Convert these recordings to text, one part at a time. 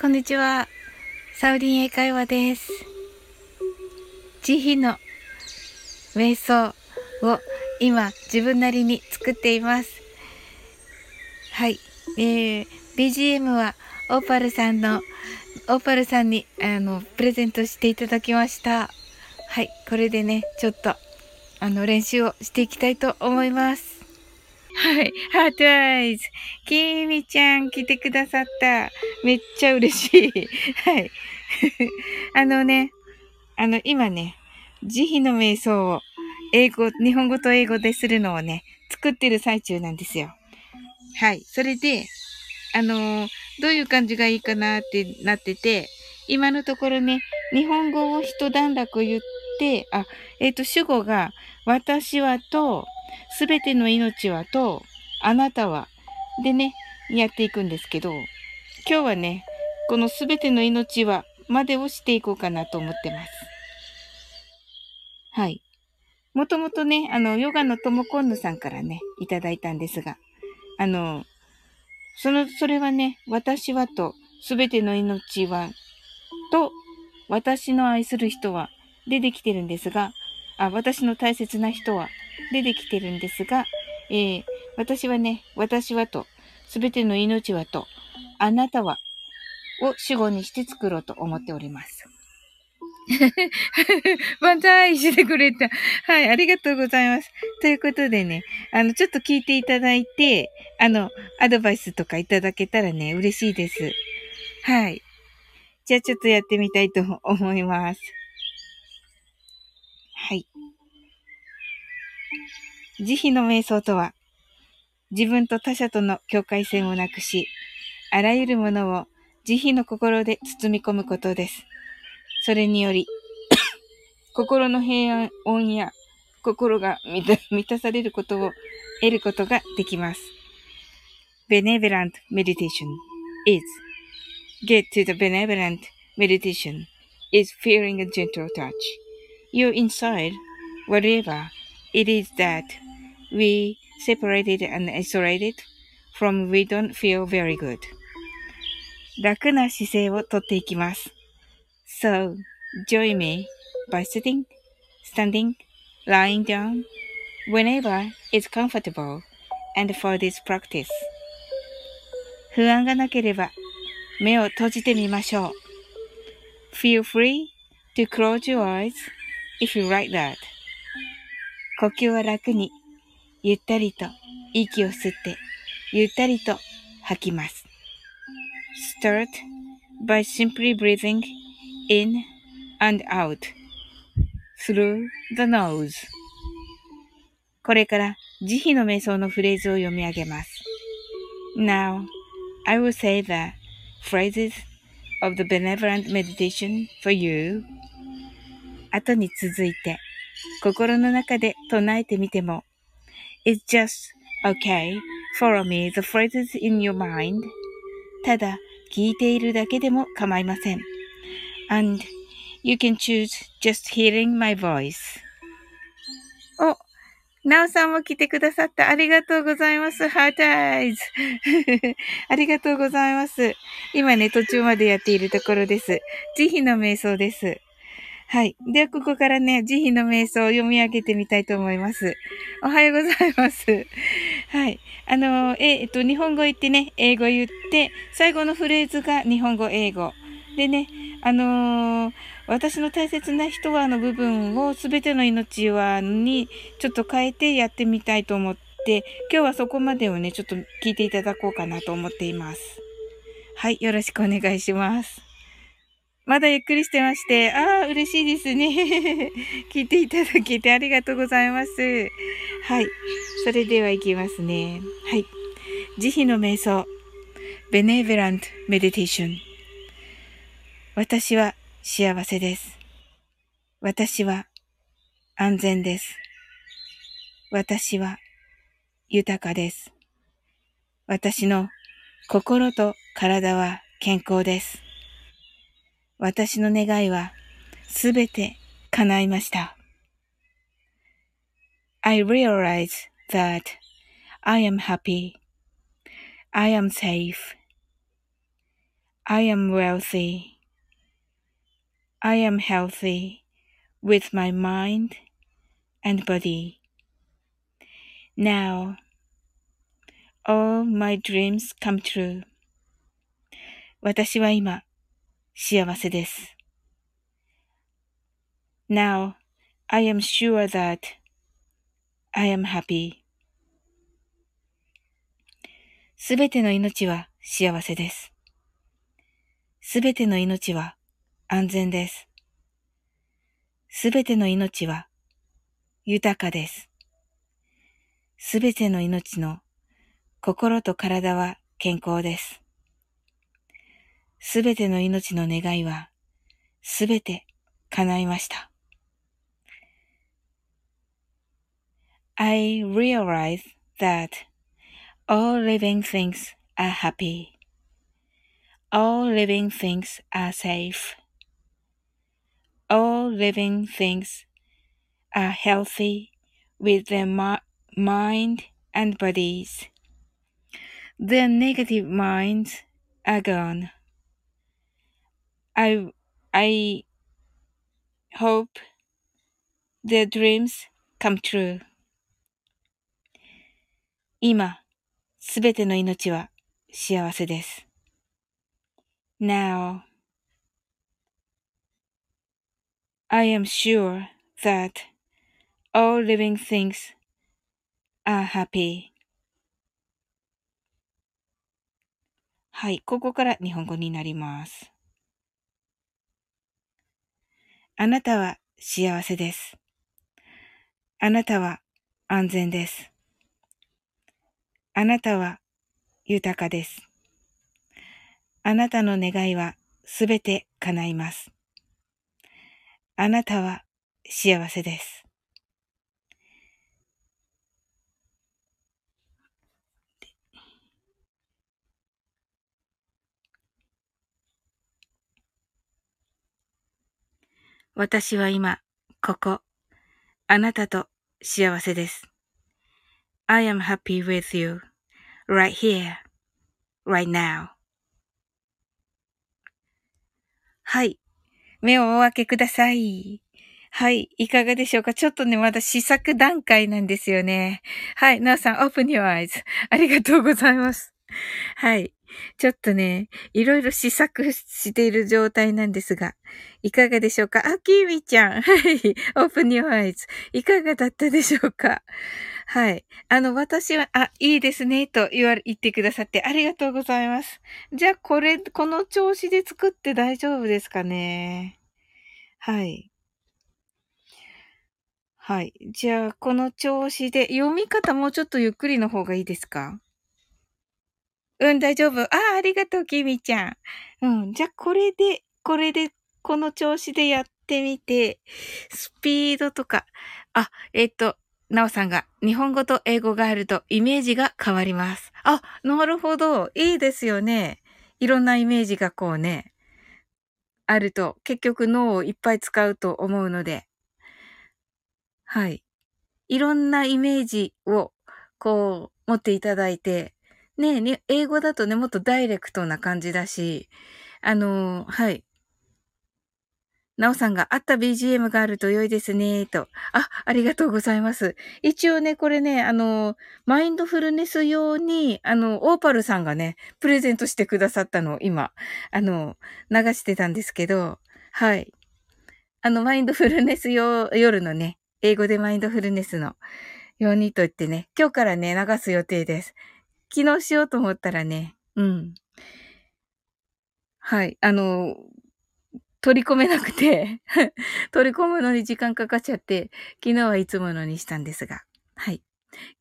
こんにちは。サウリン英会話です。慈悲の瞑想を今自分なりに作っています。はい。えー、BGM はオーパルさんの、オーパルさんにあの、プレゼントしていただきました。はい。これでね、ちょっと、あの、練習をしていきたいと思います。はい。ハートアイズ。きみちゃん来てくださった。めっちゃ嬉しい。はい。あのね、あの、今ね、慈悲の瞑想を英語、日本語と英語でするのをね、作ってる最中なんですよ。はい。それで、あのー、どういう感じがいいかなってなってて、今のところね、日本語を一段落言って、あ、えっ、ー、と、主語が、私はと、すべての命はと、あなたは、でね、やっていくんですけど、今日はね、このすべての命はまでをしていこうかなと思ってます。はい。もともとね、あの、ヨガのともこんぬさんからね、いただいたんですが、あの、その、それはね、私はと、すべての命は、と、私の愛する人は、でできてるんですが、あ、私の大切な人は、でできてるんですが、えー、私はね、私はと、すべての命はと、あなたは、を主語にして作ろうと思っております。万歳してくれた。はい、ありがとうございます。ということでね、あの、ちょっと聞いていただいて、あの、アドバイスとかいただけたらね、嬉しいです。はい。じゃあちょっとやってみたいと思います。はい。慈悲の瞑想とは、自分と他者との境界線をなくし、あらゆるものを慈悲の心で包み込むことです。それにより、心の平安や心が満たされることを得ることができます。Benevolent meditation is get to the benevolent meditation is feeling a gentle touch.your inside, whatever it is that we separated and isolated from we don't feel very good. 楽な姿勢をとっていきます。So, join me by sitting, standing, lying down, whenever it's comfortable, and for this practice. 不安がなければ目を閉じてみましょう。Feel free to close your eyes if you like that. 呼吸は楽に、 ゆったりと息を吸って、ゆったりと吐きます。Start by simply breathing in and out through the nose これから慈悲の瞑想のフレーズを読み上げます。Now, I will say the phrases of the benevolent meditation for you 後に続いて心の中で唱えてみても It's just okay. Follow me the phrases in your mind. ただ聞いているだけでも構いません。and you can choose just hearing my voice. お、なおさんも来てくださった。ありがとうございます。ハートアイズ。ありがとうございます。今ね、途中までやっているところです。慈悲の瞑想です。はい。では、ここからね、慈悲の瞑想を読み上げてみたいと思います。おはようございます。はい。あの、え、えっと、日本語言ってね、英語言って、最後のフレーズが日本語、英語。でね、あのー、私の大切な人はの部分をすべての命はにちょっと変えてやってみたいと思って、今日はそこまでをね、ちょっと聞いていただこうかなと思っています。はい、よろしくお願いします。まだゆっくりしてまして、ああ、嬉しいですね。聞いていただけてありがとうございます。はい。それでは行きますね。はい。慈悲の瞑想。Benevolent Meditation。私は幸せです。私は安全です。私は豊かです。私の心と体は健康です。私の願いはすべて叶いました。I realize that I am happy. I am safe. I am wealthy. I am healthy with my mind and body. Now, all my dreams come true. 私は今、 幸せです。Now, I am sure that I am happy. すべての命は幸せです。すべての命は安全です。すべての命は豊かです。すべての命の心と体は健康です。すべての命の願いはすべて叶いました。I realize that all living things are happy. All living things are safe. All living things are healthy with their mind and bodies. Their negative minds are gone. I, I hope their dreams come true. 今、すべての命は幸せです。Now, I am sure that all living things are happy. はい、ここから日本語になります。あなたは幸せです。あなたは安全です。あなたは豊かです。あなたの願いはすべて叶います。あなたは幸せです。私は今、ここ、あなたと幸せです。I am happy with you, right here, right now. はい。目をお開けください。はい。いかがでしょうか？ちょっとね、まだ試作段階なんですよね。はい。なおさん、open your eyes. ありがとうございます。はい。ちょっとね、いろいろ試作している状態なんですが、いかがでしょうか？あ、きみちゃん。はい。open your eyes. いかがだったでしょうか？はい。あの、私は、あ、いいですね、と言われ、言ってくださってありがとうございます。じゃあ、これ、この調子で作って大丈夫ですかね？はい。はい。じゃあ、この調子で、読み方もうちょっとゆっくりの方がいいですか？うん、大丈夫。ああ、ありがとう、きみちゃん。うん。じゃあ、これで、これで、この調子でやってみて、スピードとか、あ、えっ、と、なおさんが日本語と英語があるとイメージが変わります。あ、なるほど。いいですよね。いろんなイメージがこうね、あると結局脳をいっぱい使うと思うので。はい。いろんなイメージをこう持っていただいて、ねえ、英語だとね、もっとダイレクトな感じだし、あのはい。なおさんがあった BGM があると良いですね、と。あ、ありがとうございます。一応ね、これね、あの、マインドフルネス用に、あの、オーパルさんがね、プレゼントしてくださったのを今、あの、流してたんですけど、はい。あの、マインドフルネス用、夜のね、英語でマインドフルネスのようにと言ってね、今日からね、流す予定です。昨日しようと思ったらね、うん。はい。あの、取り込めなくて 取り込むのに時間かかっちゃって、昨日はいつものにしたんですが。はい。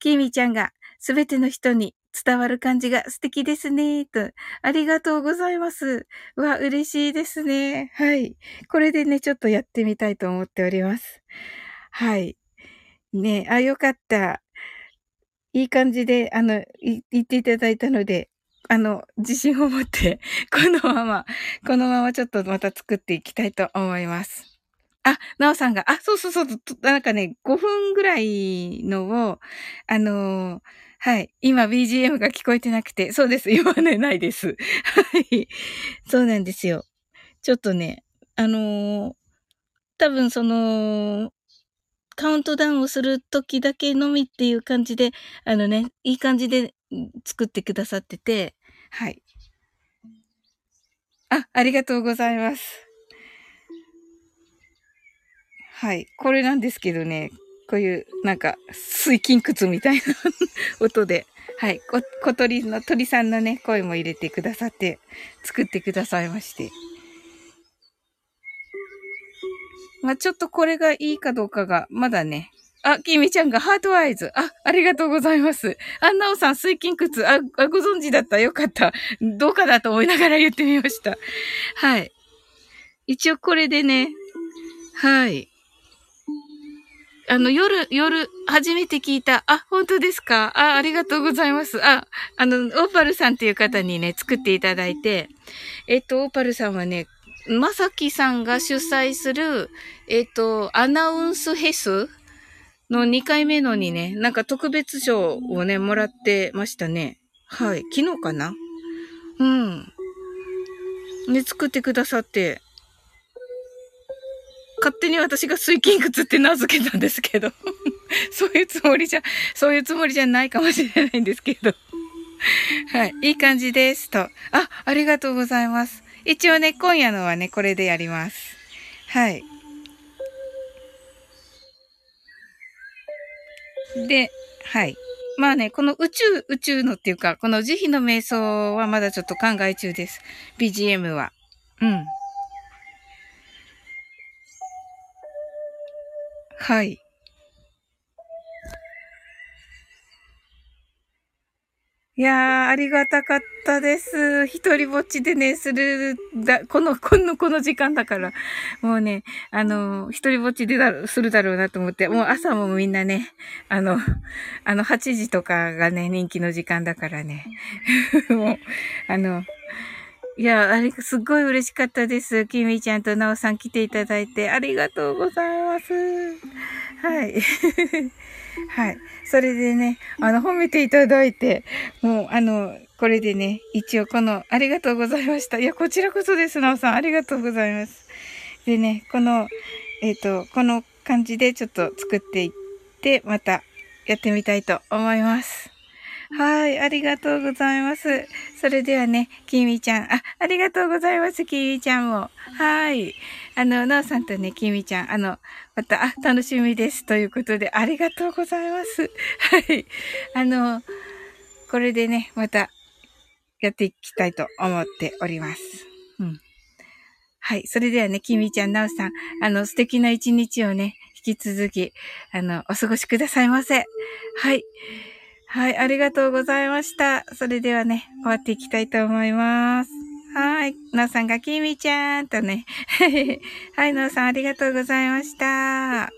きみちゃんが、すべての人に伝わる感じが素敵ですね、と。ありがとうございます。わ、嬉しいですね。はい。これでね、ちょっとやってみたいと思っております。はい。ねあ、よかった。いい感じで、あの、言っていただいたので、あの、自信を持って、このまま、このままちょっとまた作っていきたいと思います。あ、なおさんが、あ、そうそうそう、なんかね、5分ぐらいのを、あのはい。今 BGM が聞こえてなくて、そうです。今ね、ないです。はい。そうなんですよ。ちょっとね、あのー、多分その、カウントダウンをする時だけのみっていう感じで、あのね、いい感じで作ってくださってて、はい。あ、ありがとうございます。はい。これなんですけどね、こういう、なんか、水筋窟みたいな音で、はい。小鳥の、鳥さんのね、声も入れてくださって、作ってくださいまして。まあ、ちょっとこれがいいかどうかが、まだね。あ、きみちゃんがハートアイズ。あ、ありがとうございます。あ、なおさん、水筋窟。あ、あご存知だった。よかった。どうかなと思いながら言ってみました。はい。一応これでね、はい。あの、夜、夜、初めて聞いた。あ、本当ですか？あ、ありがとうございます。あ、あの、オーパルさんっていう方にね、作っていただいて、えっと、オーパルさんはね、まさきさんが主催する、えっ、と、アナウンスヘスの2回目のにね、なんか特別賞をね、もらってましたね。はい。昨日かな？うん。ね、作ってくださって、勝手に私が水筋靴って名付けたんですけど そういうつもりじゃ、そういうつもりじゃないかもしれないんですけどはい。いい感じです。と。あ、ありがとうございます。一応ね、今夜のはね、これでやります。はい。で、はい。まあね、この宇宙、宇宙のっていうか、この慈悲の瞑想はまだちょっと考え中です。BGM は。うん。はい。いやー、ありがたかったです。一人ぼっちでね、する、だ、この、この、この時間だから。もうね、あの、一人ぼっちでだ、するだろうなと思って、もう朝もみんなね、あの、あの、8時とかがね、人気の時間だからね。もう、あの、いや、あれ、すっごい嬉しかったです。きみちゃんとなおさん来ていただいて、ありがとうございます。はい。はい。それでね、あの、褒めていただいて、もう、あの、これでね、一応この、ありがとうございました。いや、こちらこそです、なおさん。ありがとうございます。でね、この、えっ、ー、と、この感じでちょっと作っていって、またやってみたいと思います。はい、ありがとうございます。それではね、きみちゃん、あ、ありがとうございます、きみちゃんも。はい。あの、なおさんとね、きみちゃん、あの、また、あ、楽しみです。ということで、ありがとうございます。はい。あの、これでね、また、やっていきたいと思っております。うん。はい。それではね、きみちゃん、なおさん、あの、素敵な一日をね、引き続き、あの、お過ごしくださいませ。はい。はい、ありがとうございました。それではね、終わっていきたいと思います。はい。のーさんがきみちゃんとね。はい、のーさんありがとうございました。